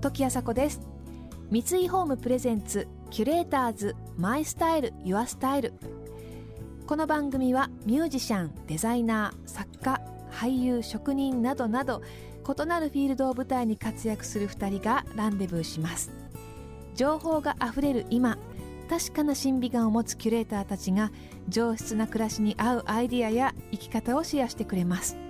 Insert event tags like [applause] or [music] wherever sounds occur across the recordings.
時あさこです。三井ホームプレゼンツキュレーターズマイスタイルユアスタイル。この番組はミュージシャンデザイナー作家俳優職人などなど異なるフィールドを舞台に活躍する2人がランデブーします。情報があふれる今確かな審美眼を持つキュレーターたちが上質な暮らしに合うアイディアや生き方をシェアしてくれます。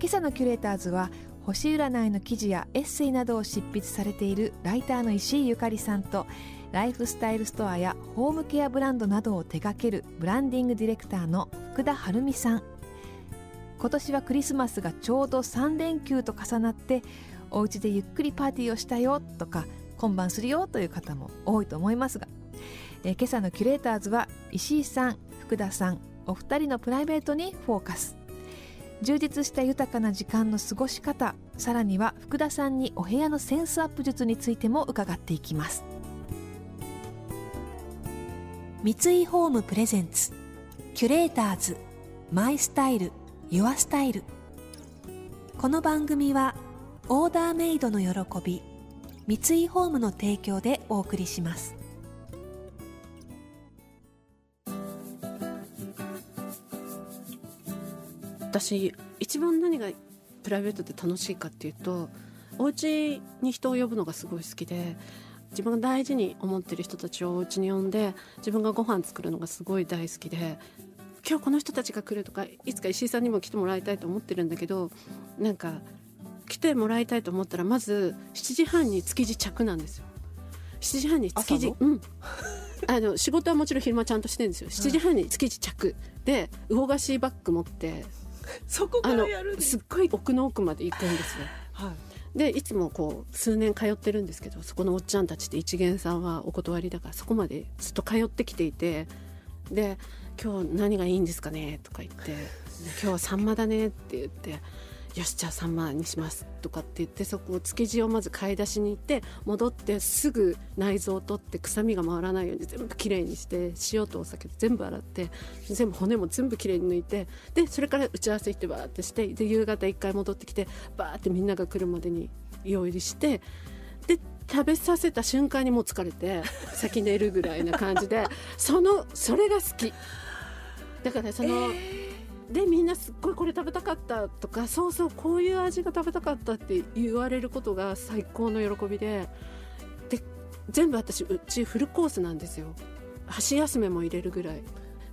今朝のキュレーターズは星占いの記事やエッセイなどを執筆されているライターの石井ゆかりさんとライフスタイルストアやホームケアブランドなどを手掛けるブランディングディレクターの福田晴美さん。今年はクリスマスがちょうど3連休と重なってお家でゆっくりパーティーをしたよとか今晩するよという方も多いと思いますが、え今朝のキュレーターズは石井さん福田さんお二人のプライベートにフォーカス。充実した豊かな時間の過ごし方さらには福田さんにお部屋のセンスアップ術についても伺っていきます。三井ホームプレゼンツキュレーターズマイスタイルユアスタイル。この番組はオーダーメイドの喜び三井ホームの提供でお送りします。私一番何がプライベートで楽しいかっていうとお家に人を呼ぶのがすごい好きで自分が大事に思ってる人たちをお家に呼んで自分がご飯作るのがすごい大好きで今日この人たちが来るとかいつか石井さんにも来てもらいたいと思ってるんだけどなんか来てもらいたいと思ったらまず7時半に築地着なんですよ。7時半に築地うん。あの仕事はもちろん昼間ちゃんとしてるんですよ。7時半に築地着。で魚菓子バッグ持って [laughs] そこからやるすっごい奥の奥まで行くんですよ。はいでいつもこう数年通ってるんですけどそこのおっちゃんたちって一元さんはお断りだからそこまでずっと通ってきていてで「今日何がいいんですかね?」とか言って「今日はサンマだね」って言ってよしじゃあ3万にしますとかって言ってそこを築地をまず買い出しに行って戻ってすぐ内臓を取って臭みが回らないように全部きれいにして塩とお酒で全部洗って全部骨も全部きれいに抜いてでそれから打ち合わせ行ってバーってしてで夕方1回戻ってきてバーってみんなが来るまでに用意してで食べさせた瞬間にもう疲れて [laughs] 先寝るぐらいな感じでそのそれが好き。だからその、えーでみんなすっごいこれ食べたかったとかそうそうこういう味が食べたかったって言われることが最高の喜びでで全部私うちフルコースなんですよ。箸休めも入れるぐらい。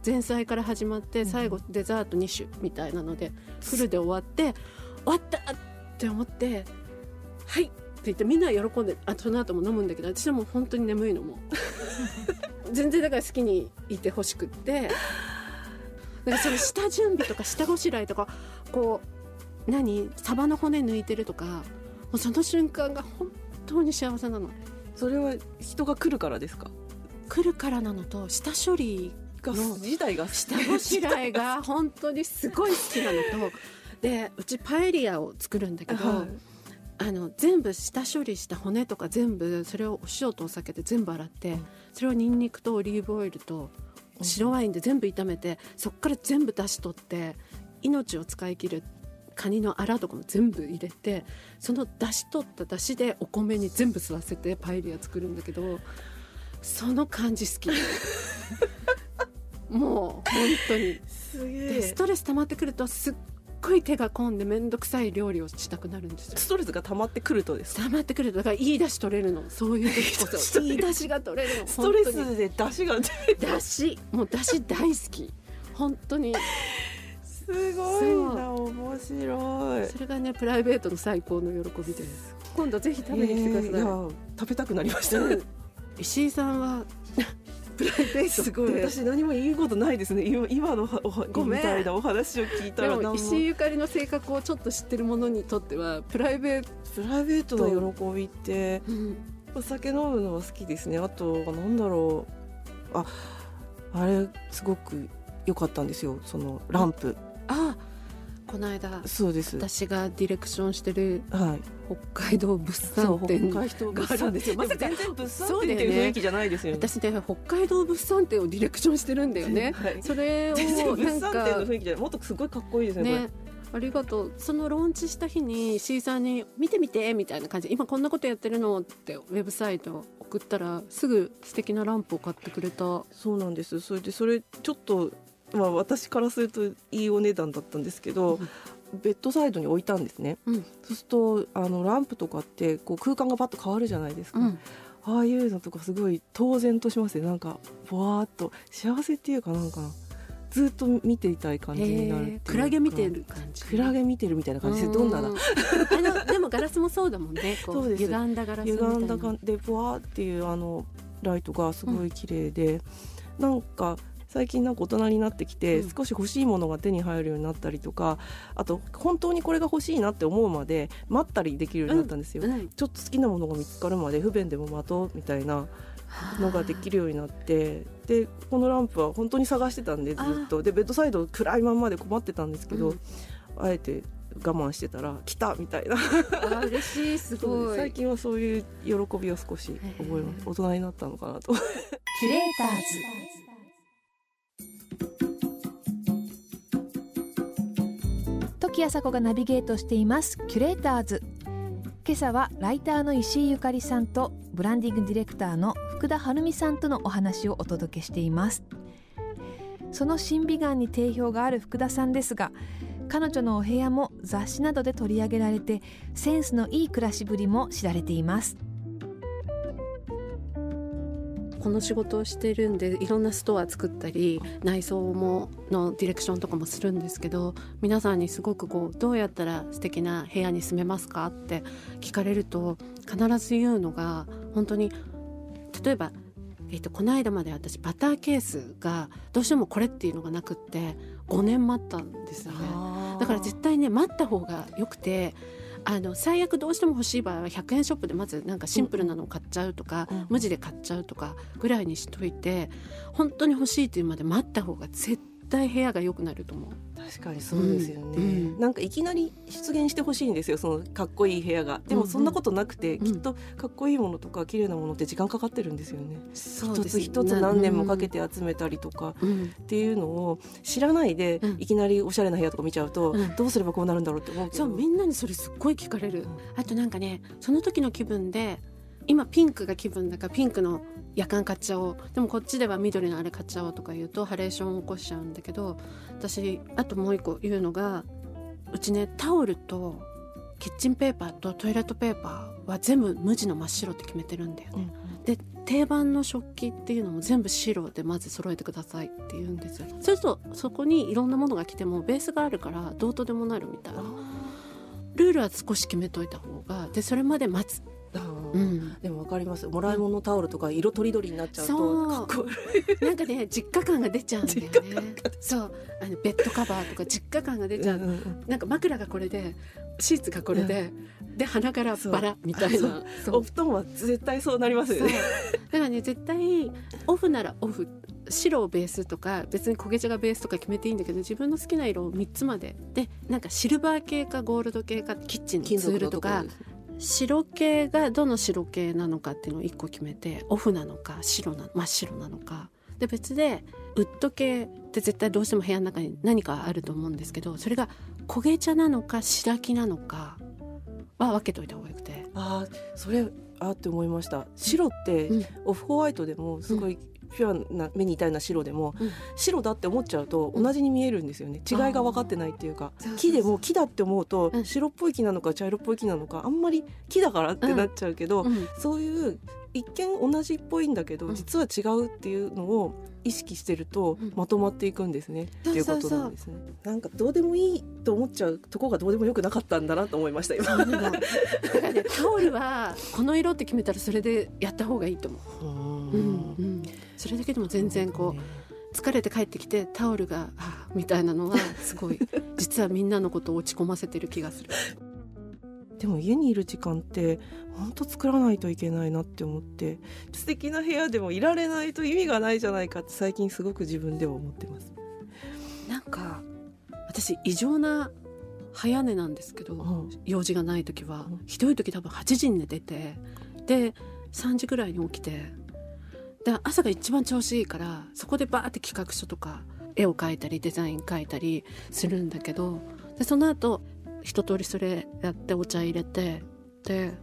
前菜から始まって最後デザート2種みたいなのでフルで終わって終わったって思って「はい!」って言ってみんな喜んであその後も飲むんだけど私はもう本当に眠いのも [laughs] 全然だから好きにいてほしくってかその下準備とか下ごしらえとかこう何？サバの骨抜いてるとかもうその瞬間が本当に幸せなの。それは人が来るからですか？来るからなのと下処理の自体が下ごしらえが本当にすごい好きなのとでうちパエリアを作るんだけど、はい、あの全部下処理した骨とか全部それをお塩とお酒で全部洗って、うん、それをにんにくとオリーブオイルと白ワインで全部炒めてそこから全部出し取って命を使い切るカニのアラとかも全部入れてその出し取った出汁でお米に全部吸わせてパエリア作るんだけどその感じ好き。[laughs] もう本当に。でストレス溜まってくるとすっごい手が込んで面倒くさい料理をしたくなるんですよ。ストレスが溜まってくるとです溜まってくるとだからいい出汁取れるの。そういう時こそいい出汁が取れるの。ストレスで出汁が出汁もう出汁大好き。本当に。すごいな面白い。それがねプライベートの最高の喜びです。今度ぜひ食べに来てください、えー、食べたくなりました、ね、石井さんはプライベートすごい私何も言うことないですね。今今のごみたいなお話を聞いたら石井ゆかりの性格をちょっと知ってる者にとってはプライベートプライベートの喜びって、うん、お酒飲むのは好きですね。あとなんだろう。ああれすごく良かったんですよ。そのランプ。あこの間そうです。私がディレクションしてる、はい、北海道物産展があるんですよ。まず全然物産展っていう雰囲気じゃないですよね。私ね北海道物産展をディレクションしてるんだよね。[laughs] はい、それを物産展の雰囲気じゃもっとすごいかっこいいですね。ねありがとう。そのローンチした日に C さんに「見てみて」みたいな感じ今こんなことやってるの？ってウェブサイト送ったらすぐ素敵なランプを買ってくれた。そうなんです。それでそれちょっとまあ私からするといいお値段だったんですけど、うん。ベッドサイドに置いたんですね、うん、そうするとあのランプとかってこう空間がバッと変わるじゃないですか、うん、ああいうのとかすごい当然としますね。なんかぼわーっと幸せっていうかなんかずっと見ていたい感じになるクラゲ見てる感じ。クラゲ見てるみたいな感じ。でどんなだ？あのでもガラスもそうだもんね。[laughs] そう歪んだガラス歪んだ感じでぼわーっていうあのライトがすごい綺麗で、うん、なんか最近なんか大人になってきて、少し欲しいものが手に入るようになったりとかあと本当にこれが欲しいなって思うまで待ったりできるようになったんですよ、うん。うん、ちょっと好きなものが見つかるまで不便でも待とうみたいなのができるようになってでこのランプは本当に探してたんでずっと。でベッドサイド暗いままで困ってたんですけど、うん、あえて我慢してたら来たみたいな。あ嬉しいすごい。最近はそういう喜びを少し覚えます。大人になったのかなと。[laughs] キュレーターズ時あさこがナビゲートしています。キュレーターズ。今朝はライターの石井ゆかりさんとブランディングディレクターの福田晴美さんとのお話をお届けしています。その審美眼に定評がある福田さんですが彼女のお部屋も雑誌などで取り上げられてセンスのいい暮らしぶりも知られています。この仕事をしてるんでいろんなストア作ったり内装ものディレクションとかもするんですけど皆さんにすごくこうどうやったら素敵な部屋に住めますかって聞かれると必ず言うのが本当に例えばえーと、この間まで私バターケースがどうしてもこれっていうのがなくって5年待ったんですよね。だから絶対ね待った方がよくてあの最悪どうしても欲しい場合は100円ショップでまずなんかシンプルなのを買っちゃうとか、うん、無地で買っちゃうとかぐらいにしといて本当に欲しいというまで待った方が絶対部屋が良くなると思う。確かにそうですよね、うん、なんかいきなり出現してほしいんですよそのかっこいい部屋が。でもそんなことなくて、うんうん、きっとかっこいいものとか綺麗なものって時間かかってるんですよね、一つ一つ何年もかけて集めたりとかっていうのを知らないで、いきなりおしゃれな部屋とか見ちゃうと、どうすればこうなるんだろうって思うそうみんなにそれすっごい聞かれる、あとなんかねその時の気分で今ピンクが気分だからピンクの夜間買っちゃおう。でもこっちでは緑のあれ買っちゃおうとか言うとハレーションを起こしちゃうんだけど私あともう一個言うのがうちねタオルとキッチンペーパーとトイレットペーパーは全部無地の真っ白って決めてるんだよね、うん、で定番の食器っていうのも全部白でまず揃えてくださいって言うんですよ。そうするとそこにいろんなものが来てもベースがあるからどうとでもなるみたいな。ルールは少し決めといた方がでそれまで待つうん、でもわかります。もらい物タオルとか色とりどりになっちゃうとかっこいい。なんかね実家感が出ちゃうんだよね。そう。あのベッドカバーとか実家感が出ちゃう、うんうん、なんか枕がこれでシーツがこれで、うん、で鼻からバラみたいな。お布団は絶対そうなります。よねだからね絶対オフならオフ白をベースとか別に焦げ茶がベースとか決めていいんだけど自分の好きな色を3つまで。でなんかシルバー系かゴールド系かキッチンのツールとか白系がどの白系なのかっていうのを1個決めてオフなのか白な真っ白なのか。で別でウッド系って絶対どうしても部屋の中に何かあると思うんですけどそれが焦げ茶なのか白木なのかは分けといた方がよくて。あそれあって思いました。白ってオフホワイトでもすごいピュアな目に痛いな白でも、うん、白だって思っちゃうと同じに見えるんですよね。違いが分かってないっていうか。木でも木だって思うと白っぽい木なのか茶色っぽい木なのかあんまり木だからってなっちゃうけど、うん、そういう一見同じっぽいんだけど実は違うっていうのを意識してるとまとまっていくんですね、っていうことなんですね。なんかどうでもいいと思っちゃうとこがどうでもよくなかったんだなと思いました今。だからねタオルはこの色って決めたらそれでやった方がいいと思う。[laughs] うんうん。それだけでも全然こう疲れて帰ってきてタオルがあみたいなのはすごい [laughs] 実はみんなのことを落ち込ませてる気がする。でも家にいる時間って本当作らないといけないなって思って素敵な部屋でもいられないと意味がないじゃないかって最近すごく自分では思ってます。なんか私異常な早寝なんですけど、うん、用事がない時は、うん、ひどい時多分8時に寝ててで3時ぐらいに起きてで朝が一番調子いいからそこでバーって企画書とか絵を描いたりデザイン描いたりするんだけどでその後一通りそれやってお茶入れてで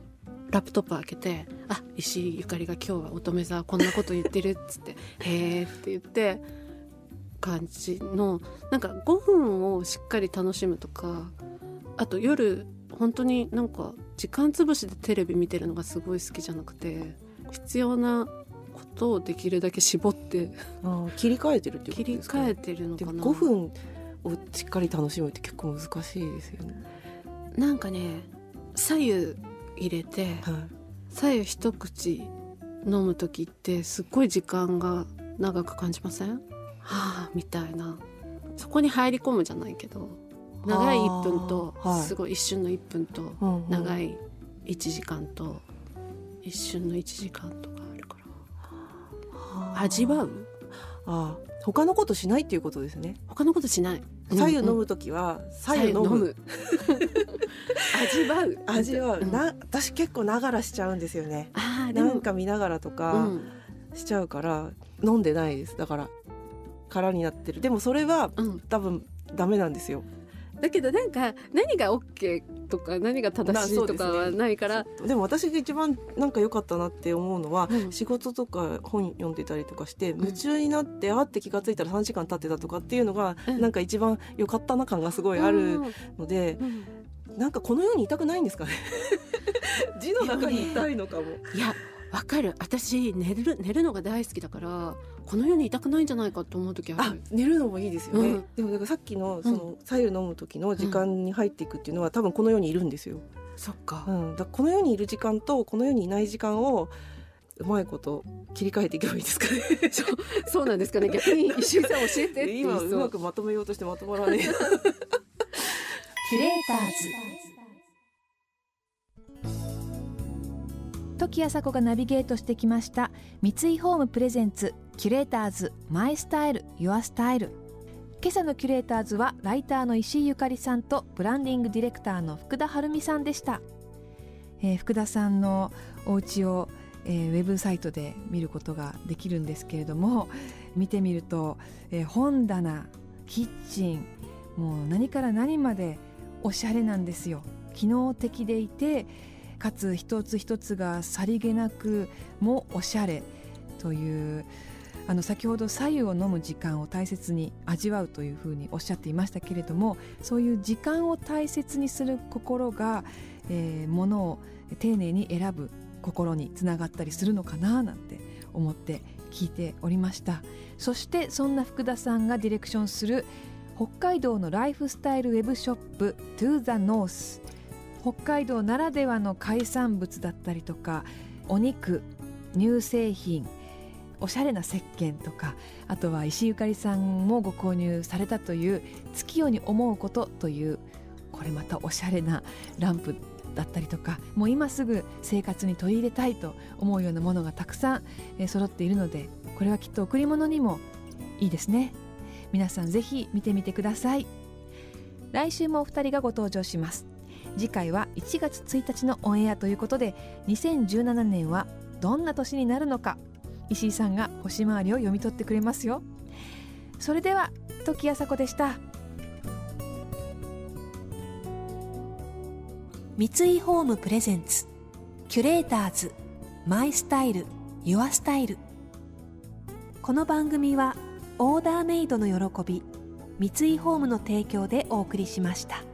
ラップトップ開けて「あ石井ゆかりが今日は乙女座こんなこと言ってる」っつって「[laughs] へえ」って言って感じのなんか5分をしっかり楽しむとかあと夜本当になんか時間つぶしでテレビ見てるのがすごい好きじゃなくて必要なことをできるだけ絞ってあ切り替えてるっていうこ切りとですか、替えてるのかな。5分をしっかり楽しむって結構難しいですよね。なんかね左右入れてはい、左右一口飲む時ってすっごい時間が長く感じません？はあみたいな。そこに入り込むじゃないけど長い1分とはい。すごい一瞬の1分とうんうん。長い1時間と一瞬の1時間と味わう？ああ他のことしないっていうことですね。他のことしない左右飲うんむときは左右飲む。[laughs] 味わう味は、うんな私結構ながらしちゃうんですよね。なんか見ながらとうかんしちゃうから、飲んでないです。だから空になってる。でもそれはうん多分ダメなんですよ。だけどなんか何が OK とか何が正しいとかはないから、でも私が一番なんか良かったなって思うのは、うん。仕事とか本読んでたりとかしてん。夢中になって、あって気がついたら3時間経ってたとかっていうのが、うん。なんか一番良かったな感がすごいあるので、うん。なんかこの世にいたくないんですかね？[laughs] 字の中にいたいのかも。いやわかる。私寝る寝るのが大好きだからこの世にいたくないんじゃないかと思う時あある寝るのもいいですよね、うん。でもだからさっきのその左右飲む時の時間に入っていくっていうのは多分この世にいるんですよ、そっか、うん、だこの世にいる時間とこの世にいない時間をうまいこと切り替えていけばいいですかね。[laughs] そうなんですかね。逆に石井さん教えてって今そう。うまくまとめようとしてまとまらねえ [laughs] [laughs] キュレーターズ時あさこがナビゲートしてきました。三井ホームプレゼンツキュレーターズマイスタイルユアスタイル。今朝のキュレーターズはライターの石井ゆかりさんとブランディングディレクターの福田晴美さんでした、えー福田さんのお家を、えーウェブサイトで見ることができるんですけれども見てみると、えー本棚キッチンもう何から何までおしゃれなんですよ。機能的でいてかつ一つ一つがさりげなくもおしゃれというあの先ほど左右を飲む時間を大切に味わうというふうにおっしゃっていましたけれどもそういう時間を大切にする心が、えー、ものを丁寧に選ぶ心につながったりするのかななんて思って聞いておりました。そしてそんな福田さんがディレクションする北海道のライフスタイルウェブショップ To the North 北海道ならではの海産物だったりとかお肉乳製品おしゃれな石鹸とかあとは石ゆかりさんもご購入されたという月夜に思うことというこれまたおしゃれなランプだったりとかもう今すぐ生活に取り入れたいと思うようなものがたくさんえー揃っているのでこれはきっと贈り物にもいいですね。皆さんぜひ見てみてください。来週もお二人がご登場します。次回は1月1日のオンエアということで2017年はどんな年になるのか石井さんが星回りを読み取ってくれますよ。それでは時あさこでした。三井ホームプレゼンツキュレーターズマイスタイルユアスタイル。この番組はオーダーメイドの喜び三井ホームの提供でお送りしました。